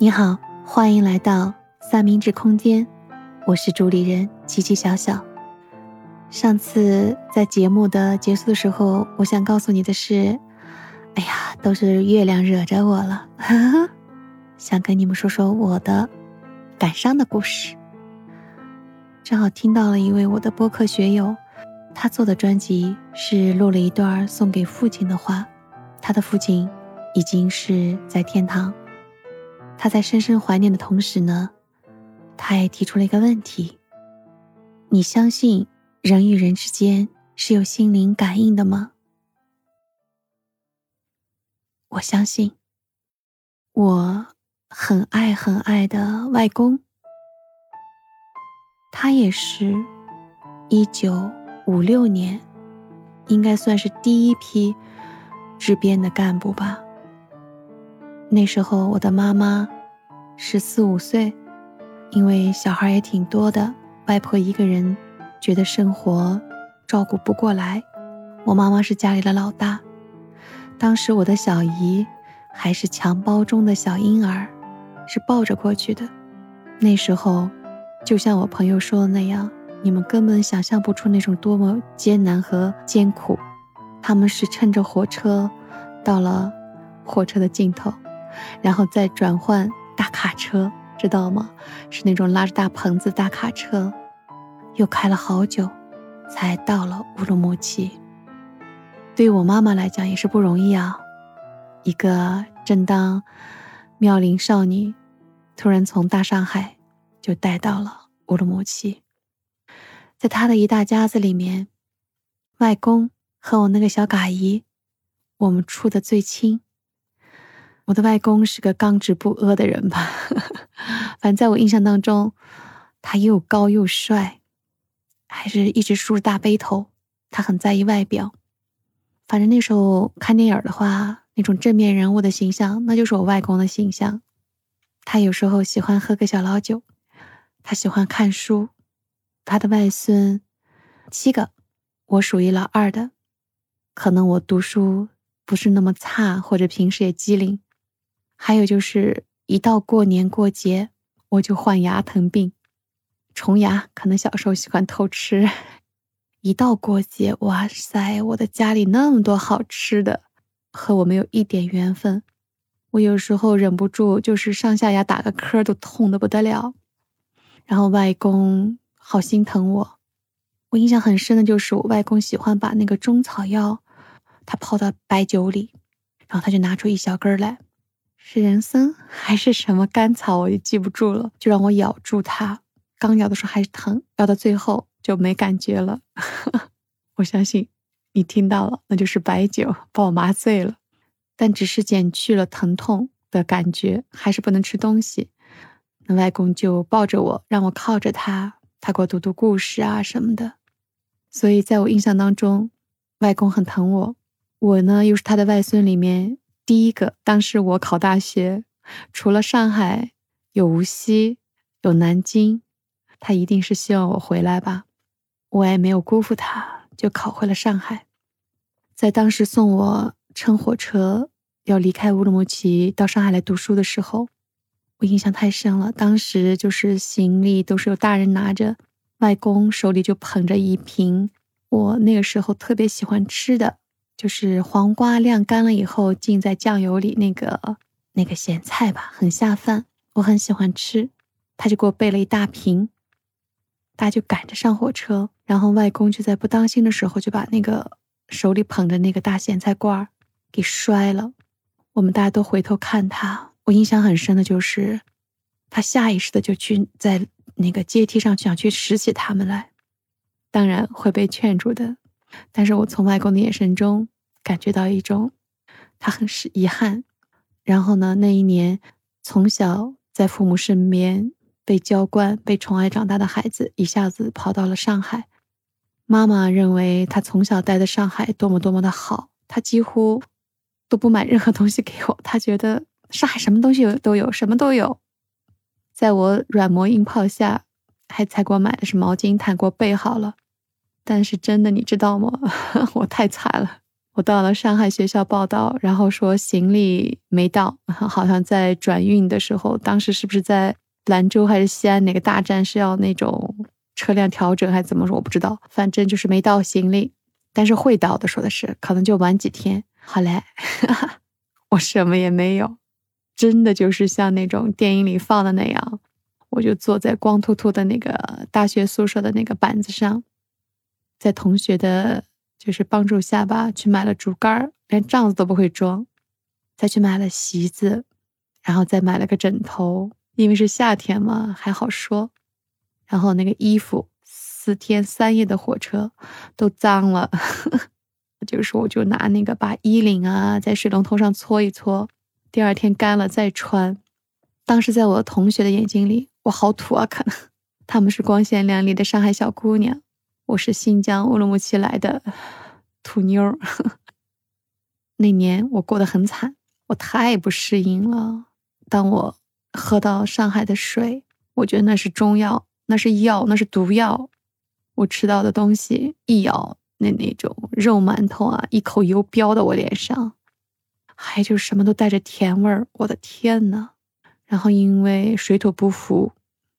你好，欢迎来到三明治空间，我是主理人琪琪小小。上次在节目的结束的时候，我想告诉你的是，哎呀，都是月亮惹着我了，想跟你们说说我的感伤的故事。正好听到了一位我的播客学友，他做的专辑是录了一段送给父亲的话，他的父亲已经是在天堂。他在深深怀念的同时呢，他也提出了一个问题：你相信人与人之间是有心灵感应的吗？我相信。我很爱很爱的外公，他也是一九五六年，应该算是第一批支边的干部吧。那时候我的妈妈十四五岁，因为小孩也挺多的，外婆一个人觉得生活照顾不过来。我妈妈是家里的老大，当时我的小姨还是襁褓中的小婴儿，是抱着过去的。那时候，就像我朋友说的那样，你们根本想象不出那种多么艰难和艰苦。他们是乘着火车到了火车的尽头。然后再转换大卡车，知道吗？是那种拉着大棚子大卡车，又开了好久，才到了乌鲁木齐。对于我妈妈来讲也是不容易啊，一个正当妙龄少女，突然从大上海就带到了乌鲁木齐。在她的一大家子里面，外公和我那个小嘎姨，我们处的最亲。我的外公是个刚直不阿的人吧，反正在我印象当中，他又高又帅，还是一直梳着大背头。他很在意外表。反正那时候看电影的话，那种正面人物的形象，那就是我外公的形象。他有时候喜欢喝个小老酒，他喜欢看书。他的外孙七个，我属于老二的。可能我读书不是那么差，或者平时也机灵。还有就是，一到过年过节，我就患牙疼病，虫牙。可能小时候喜欢偷吃，一到过节，哇塞，我的家里那么多好吃的，和我没有一点缘分。我有时候忍不住，就是上下牙打个磕都痛的不得了。然后外公好心疼我，我印象很深的就是我外公喜欢把那个中草药，他泡到白酒里，然后他就拿出一小根来。是人参还是什么甘草，我也记不住了。就让我咬住它，刚咬的时候还是疼，咬到最后就没感觉了。我相信你听到了，那就是白酒把我麻醉了，但只是减去了疼痛的感觉，还是不能吃东西。那外公就抱着我，让我靠着他，他给我读读故事啊什么的。所以在我印象当中，外公很疼我，我呢又是他的外孙里面。第一个，当时我考大学，除了上海，有无锡，有南京，他一定是希望我回来吧。我也没有辜负他，就考回了上海。在当时送我乘火车要离开乌鲁木齐到上海来读书的时候，我印象太深了。当时就是行李都是有大人拿着，外公手里就捧着一瓶我那个时候特别喜欢吃的。就是黄瓜晾干了以后浸在酱油里那个那个咸菜吧，很下饭，我很喜欢吃。他就给我备了一大瓶，大家就赶着上火车，然后外公就在不当心的时候就把那个手里捧着那个大咸菜罐儿给摔了。我们大家都回头看他，我印象很深的就是他下意识的就去在那个阶梯上想去拾起他们来，当然会被劝住的。但是我从外公的眼神中感觉到一种，他很是遗憾。然后呢，那一年从小在父母身边被娇惯、被宠爱长大的孩子，一下子跑到了上海。妈妈认为他从小待在上海多么多么的好，他几乎都不买任何东西给我。他觉得上海什么东西都有，什么都有。在我软磨硬泡下，还才给我买的是毛巾毯，给我备好了。但是真的，你知道吗？我太惨了。我到了上海学校报道，然后说行李没到，好像在转运的时候，当时是不是在兰州还是西安哪个大站是要那种车辆调整还是怎么说？我不知道，反正就是没到行李，但是会到的，说的是可能就晚几天。好嘞，我什么也没有，真的就是像那种电影里放的那样，我就坐在光秃秃的那个大学宿舍的那个板子上，在同学的。就是帮助下巴去买了竹竿，连帐子都不会装，再去买了席子，然后再买了个枕头，因为是夏天嘛，还好说。然后那个衣服，四天三夜的火车都脏了，就是我就拿那个把衣领啊在水龙头上搓一搓，第二天干了再穿。当时在我同学的眼睛里，我好土啊，可能他们是光鲜亮丽的上海小姑娘。我是新疆乌鲁木齐来的土妞儿。那年我过得很惨，我太不适应了。当我喝到上海的水，我觉得那是中药，那是药，那是毒药。我吃到的东西一咬，那那种肉馒头啊，一口油飙到我脸上，还就什么都带着甜味儿。我的天呐！然后因为水土不服，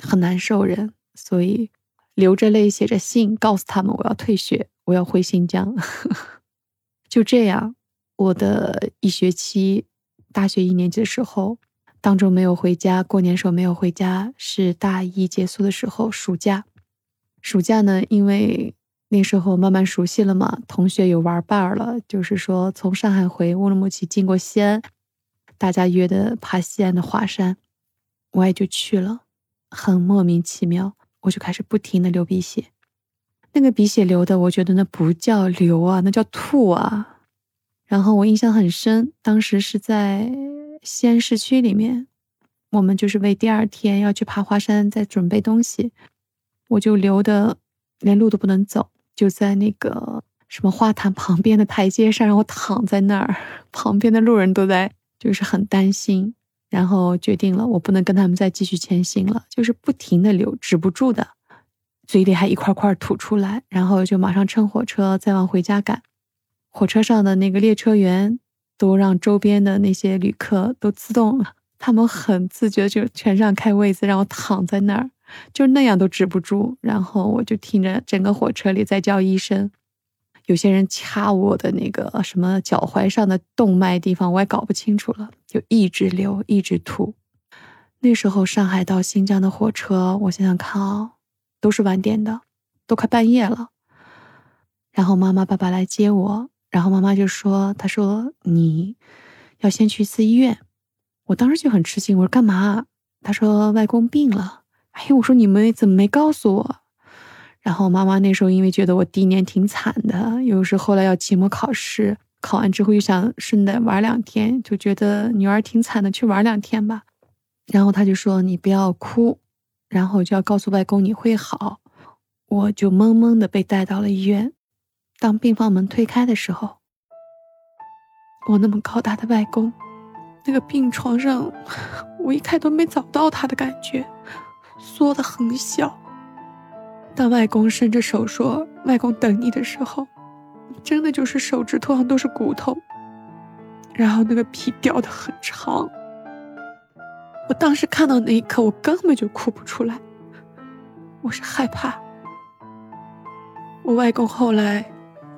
很难受人，所以。流着泪写着信，告诉他们我要退学，我要回新疆。就这样，我的一学期，大学一年级的时候，当中没有回家，过年时候没有回家，是大一结束的时候，暑假。暑假呢，因为那时候慢慢熟悉了嘛，同学有玩伴了，就是说从上海回乌鲁木齐，经过西安，大家约的爬西安的华山，我也就去了，很莫名其妙。我就开始不停的流鼻血，那个鼻血流的，我觉得那不叫流啊，那叫吐啊。然后我印象很深，当时是在西安市区里面，我们就是为第二天要去爬华山在准备东西，我就流的连路都不能走，就在那个什么花坛旁边的台阶上，然后躺在那儿，旁边的路人都在就是很担心。然后决定了，我不能跟他们再继续前行了，就是不停的流，止不住的，嘴里还一块块吐出来，然后就马上乘火车再往回家赶。火车上的那个列车员都让周边的那些旅客都自动，他们很自觉就全让开位子，让我躺在那儿，就那样都止不住。然后我就听着整个火车里在叫医生。有些人掐我的那个什么脚踝上的动脉地方，我也搞不清楚了，就一直流，一直吐。那时候上海到新疆的火车，我想想看啊，都是晚点的，都快半夜了。然后妈妈爸爸来接我，然后妈妈就说：“她说你要先去一次医院。”我当时就很吃惊，我说：“干嘛？”她说：“外公病了。”哎，我说你们怎么没告诉我？然后妈妈那时候因为觉得我第一年挺惨的，又是后来要期末考试，考完之后又想顺带玩两天，就觉得女儿挺惨的，去玩两天吧。然后他就说你不要哭，然后就要告诉外公你会好。我就懵懵的被带到了医院。当病房门推开的时候，我那么高大的外公，那个病床上，我一开都没找到他的感觉，缩得很小。当外公伸着手说“外公等你”的时候，真的就是手指头上都是骨头，然后那个皮掉的很长。我当时看到那一刻，我根本就哭不出来，我是害怕。我外公后来，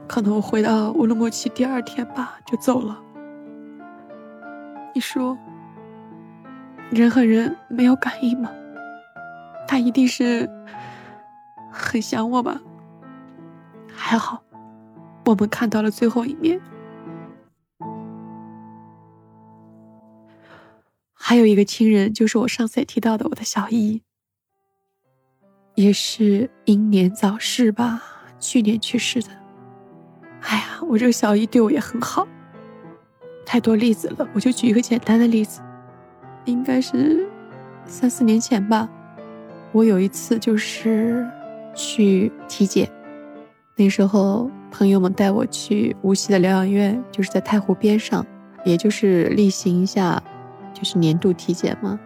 可能我回到乌鲁木齐第二天吧，就走了。你说，人和人没有感应吗？他一定是。很想我吧？还好，我们看到了最后一面。还有一个亲人，就是我上次也提到的我的小姨，也是英年早逝吧，去年去世的。哎呀，我这个小姨对我也很好，太多例子了，我就举一个简单的例子，应该是三四年前吧，我有一次就是。去体检，那时候朋友们带我去无锡的疗养院，就是在太湖边上，也就是例行一下，就是年度体检嘛。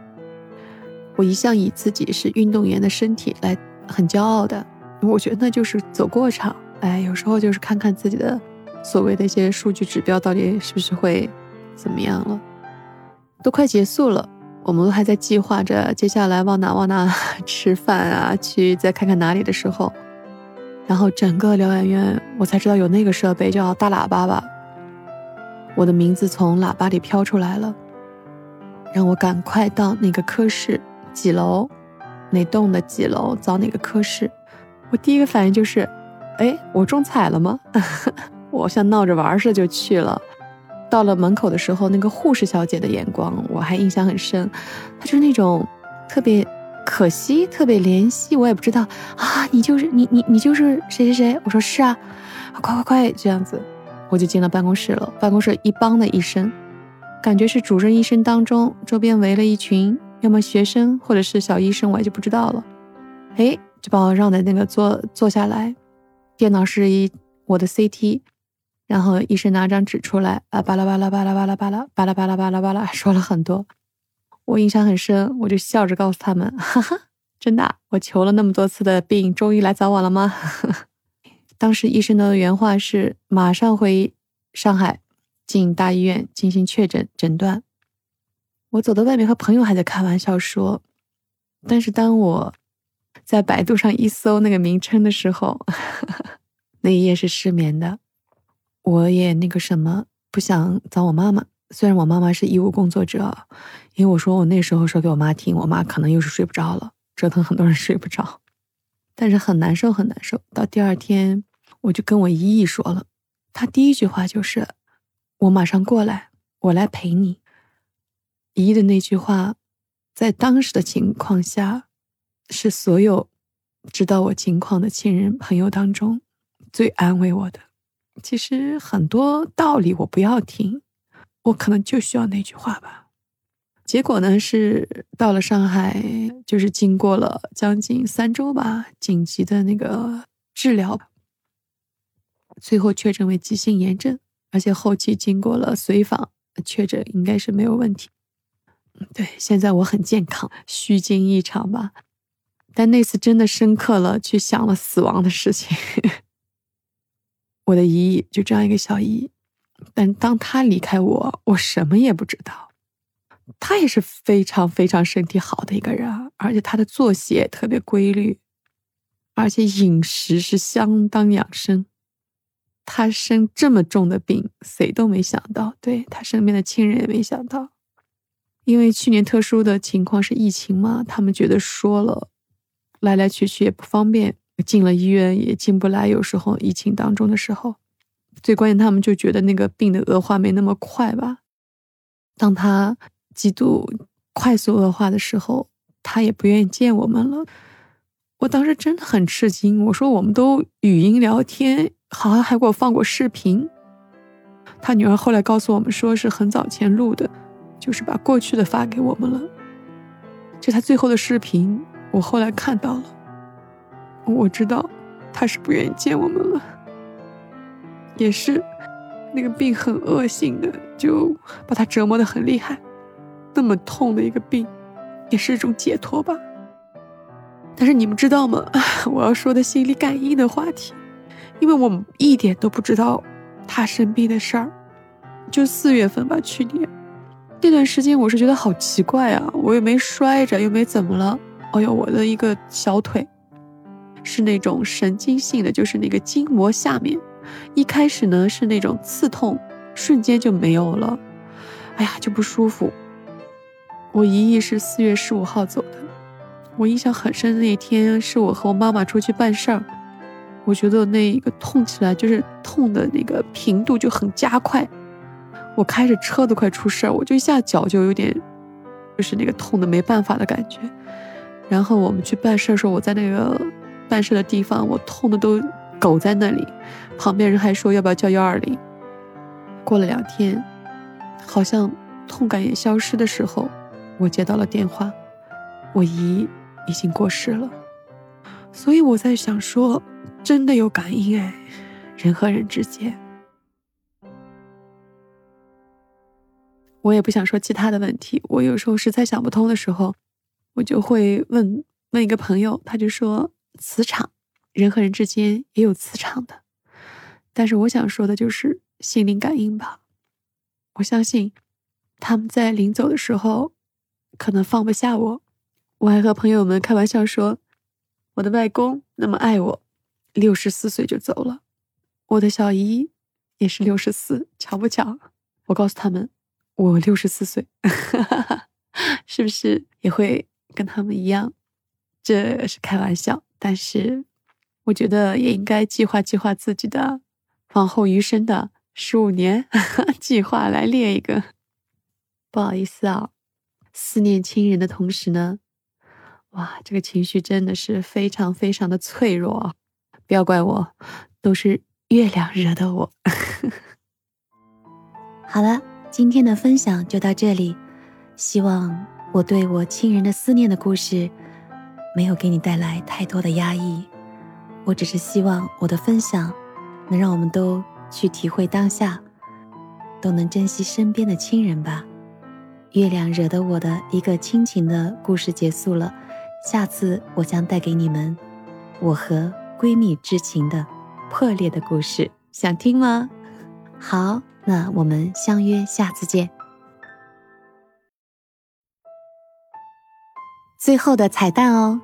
我一向以自己是运动员的身体来很骄傲的，我觉得那就是走过场。哎，有时候就是看看自己的所谓的一些数据指标到底是不是会怎么样了？都快结束了，我们都还在计划着接下来往哪往哪 吃饭啊，去再看看哪里的时候，然后整个疗养院我才知道有那个设备叫大喇叭吧，我的名字从喇叭里飘出来了，让我赶快到那个科室几楼，哪栋的几楼找哪个科室。我第一个反应就是，哎，我中彩了吗？我像闹着玩似的就去了。到了门口的时候，那个护士小姐的眼光我还印象很深，她就是那种特别可惜、特别怜惜。我也不知道啊，你就是你你你就是谁谁谁？我说是啊，快快快这样子，我就进了办公室了。办公室一帮的医生，感觉是主任医生当中，周边围了一群，要么学生或者是小医生，我也就不知道了。哎，就把我让在那个坐坐下来，电脑是一我的 CT。然后医生拿张纸出来，啊，巴拉巴拉巴拉巴拉巴拉巴拉巴拉巴拉巴拉，说了很多，我印象很深，我就笑着告诉他们，哈哈，真的，我求了那么多次的病，终于来找我了吗？当时医生的原话是，马上回上海进大医院进行确诊诊断。我走到外面和朋友还在开玩笑说，但是当我在百度上一搜那个名称的时候，那一页是失眠的。我也那个什么不想找我妈妈，虽然我妈妈是医务工作者，因为我说我那时候说给我妈听，我妈可能又是睡不着了，折腾很多人睡不着，但是很难受很难受。到第二天，我就跟我姨姨说了，她第一句话就是：“我马上过来，我来陪你。”姨姨的那句话，在当时的情况下，是所有知道我情况的亲人朋友当中最安慰我的。其实很多道理我不要听，我可能就需要那句话吧。结果呢是到了上海，就是经过了将近三周吧，紧急的那个治疗，最后确诊为急性炎症，而且后期经过了随访确诊应该是没有问题。对，现在我很健康，虚惊一场吧。但那次真的深刻了，去想了死亡的事情。我的姨姨就这样一个小姨，但当她离开我，我什么也不知道。她也是非常非常身体好的一个人，而且她的作息也特别规律，而且饮食是相当养生。她生这么重的病，谁都没想到，对她身边的亲人也没想到。因为去年特殊的情况是疫情嘛，他们觉得说了来来去去也不方便。进了医院也进不来，有时候疫情当中的时候，最关键他们就觉得那个病的恶化没那么快吧。当他极度快速恶化的时候，他也不愿意见我们了。我当时真的很吃惊，我说我们都语音聊天，好像还给我放过视频。他女儿后来告诉我们说是很早前录的，就是把过去的发给我们了。就他最后的视频，我后来看到了。我知道，他是不愿意见我们了，也是那个病很恶性的，就把他折磨的很厉害。那么痛的一个病，也是一种解脱吧。但是你们知道吗？我要说的心理感应的话题，因为我们一点都不知道他生病的事儿。就四月份吧，去年那段时间，我是觉得好奇怪啊，我又没摔着，又没怎么了。哎呦，我的一个小腿。是那种神经性的，就是那个筋膜下面，一开始呢是那种刺痛，瞬间就没有了，哎呀就不舒服。我姨姨是四月十五号走的，我印象很深的那一天是我和我妈妈出去办事儿，我觉得那个痛起来就是痛的那个频度就很加快，我开着车都快出事儿，我就一下脚就有点，就是那个痛的没办法的感觉。然后我们去办事儿的时候，我在那个。办事的地方，我痛的都狗在那里，旁边人还说要不要叫幺二零。过了两天，好像痛感也消失的时候，我接到了电话，我姨已经过世了。所以我在想说，真的有感应哎，人和人之间。我也不想说其他的问题，我有时候实在想不通的时候，我就会问问一个朋友，他就说。磁场，人和人之间也有磁场的。但是我想说的就是心灵感应吧。我相信他们在临走的时候，可能放不下我。我还和朋友们开玩笑说，我的外公那么爱我，六十四岁就走了。我的小姨也是六十四，巧不巧？我告诉他们，我六十四岁，是不是也会跟他们一样？这是开玩笑，但是我觉得也应该计划计划自己的往后余生的十五年 计划来列一个。不好意思啊，思念亲人的同时呢，哇，这个情绪真的是非常非常的脆弱，不要怪我，都是。月亮惹的我。好了，今天的分享就到这里。希望我对我亲人的思念的故事，没有给你带来太多的压抑。我只是希望我的分享，能让我们都去体会当下，都能珍惜身边的亲人吧。月亮惹得我的一个亲情的故事结束了，下次我将带给你们我和闺蜜之情的。破裂的故事，想听吗？好，那我们相约下次见。最后的彩蛋哦，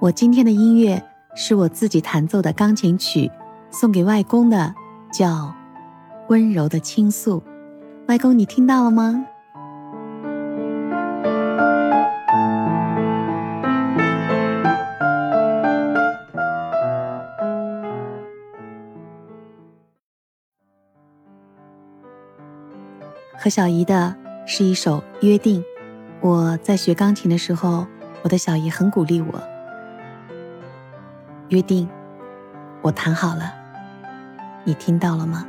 我今天的音乐是我自己弹奏的钢琴曲，送给外公的，叫《温柔的倾诉》。外公，你听到了吗？和小姨的是一首《约定》。我在学钢琴的时候，我的小姨很鼓励我。《约定》，我谈好了，你听到了吗？